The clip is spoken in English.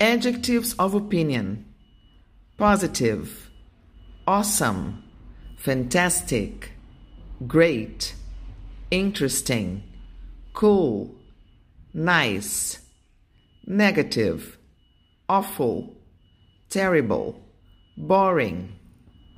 Adjectives of opinion. Positive, awesome, fantastic, great, interesting, cool, nice, negative, awful, terrible, boring.